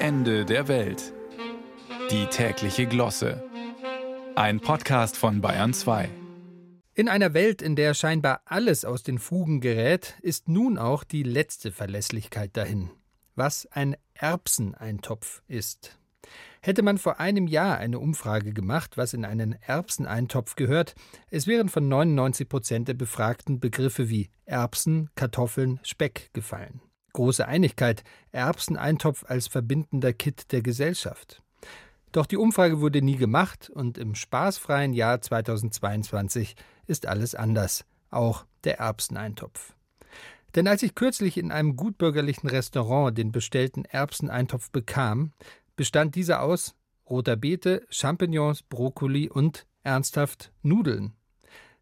Ende der Welt. Die tägliche Glosse. Ein Podcast von Bayern 2. In einer Welt, in der scheinbar alles aus den Fugen gerät, ist nun auch die letzte Verlässlichkeit dahin. Was ein Erbseneintopf ist. Hätte man vor einem Jahr eine Umfrage gemacht, was in einen Erbseneintopf gehört, es wären von 99 Prozent der Befragten Begriffe wie Erbsen, Kartoffeln, Speck gefallen. Große Einigkeit, Erbseneintopf als verbindender Kit der Gesellschaft. Doch die Umfrage wurde nie gemacht und im spaßfreien Jahr 2022 ist alles anders, auch der Erbseneintopf. Denn als ich kürzlich in einem gutbürgerlichen Restaurant den bestellten Erbseneintopf bekam, bestand dieser aus roter Beete, Champignons, Brokkoli und ernsthaft Nudeln.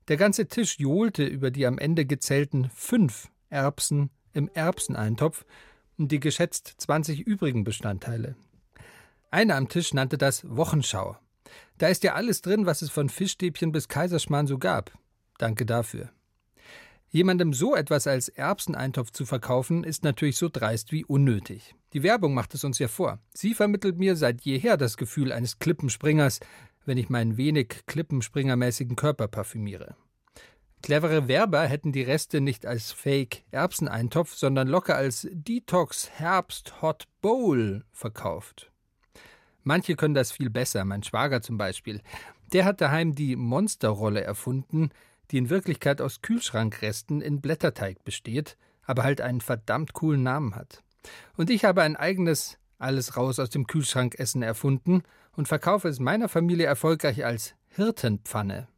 Der ganze Tisch johlte über die am Ende gezählten fünf Erbsen im Erbseneintopf und die geschätzt 20 übrigen Bestandteile. Einer am Tisch nannte das Wochenschau. Da ist ja alles drin, was es von Fischstäbchen bis Kaiserschmarrn so gab. Danke dafür. Jemandem so etwas als Erbseneintopf zu verkaufen, ist natürlich so dreist wie unnötig. Die Werbung macht es uns ja vor. Sie vermittelt mir seit jeher das Gefühl eines Klippenspringers, wenn ich meinen wenig Klippenspringermäßigen Körper parfümiere. Clevere Werber hätten die Reste nicht als Fake Erbseneintopf, sondern locker als Detox Herbst Hot Bowl verkauft. Manche können das viel besser, mein Schwager zum Beispiel. Der hat daheim die Monsterrolle erfunden, die in Wirklichkeit aus Kühlschrankresten in Blätterteig besteht, aber halt einen verdammt coolen Namen hat. Und ich habe ein eigenes alles raus aus dem Kühlschrankessen erfunden und verkaufe es meiner Familie erfolgreich als Hirtenpfanne.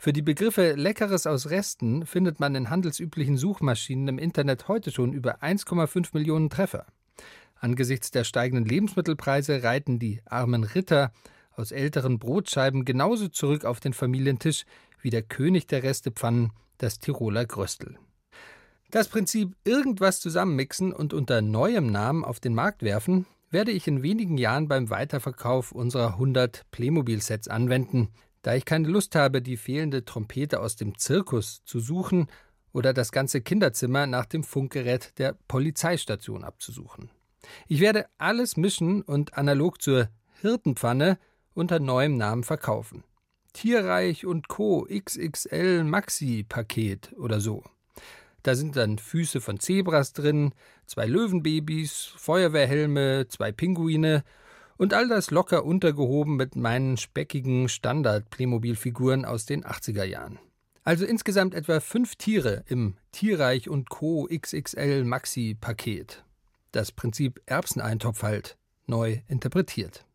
Für die Begriffe Leckeres aus Resten findet man in handelsüblichen Suchmaschinen im Internet heute schon über 1,5 Millionen Treffer. Angesichts der steigenden Lebensmittelpreise reiten die armen Ritter aus älteren Brotscheiben genauso zurück auf den Familientisch wie der König der Restepfannen, das Tiroler Gröstel. Das Prinzip irgendwas zusammenmixen und unter neuem Namen auf den Markt werfen, werde ich in wenigen Jahren beim Weiterverkauf unserer 100 Playmobil-Sets anwenden, da ich keine Lust habe, die fehlende Trompete aus dem Zirkus zu suchen oder das ganze Kinderzimmer nach dem Funkgerät der Polizeistation abzusuchen. Ich werde alles mischen und analog zur Hirtenpfanne unter neuem Namen verkaufen. Tierreich und Co. XXL Maxi Paket oder so. Da sind dann Füße von Zebras drin, zwei Löwenbabys, Feuerwehrhelme, zwei Pinguine und all das locker untergehoben mit meinen speckigen Standard-Playmobil-Figuren aus den 80er Jahren. Also insgesamt etwa fünf Tiere im Tierreich und Co. XXL Maxi-Paket. Das Prinzip Erbseneintopf halt neu interpretiert.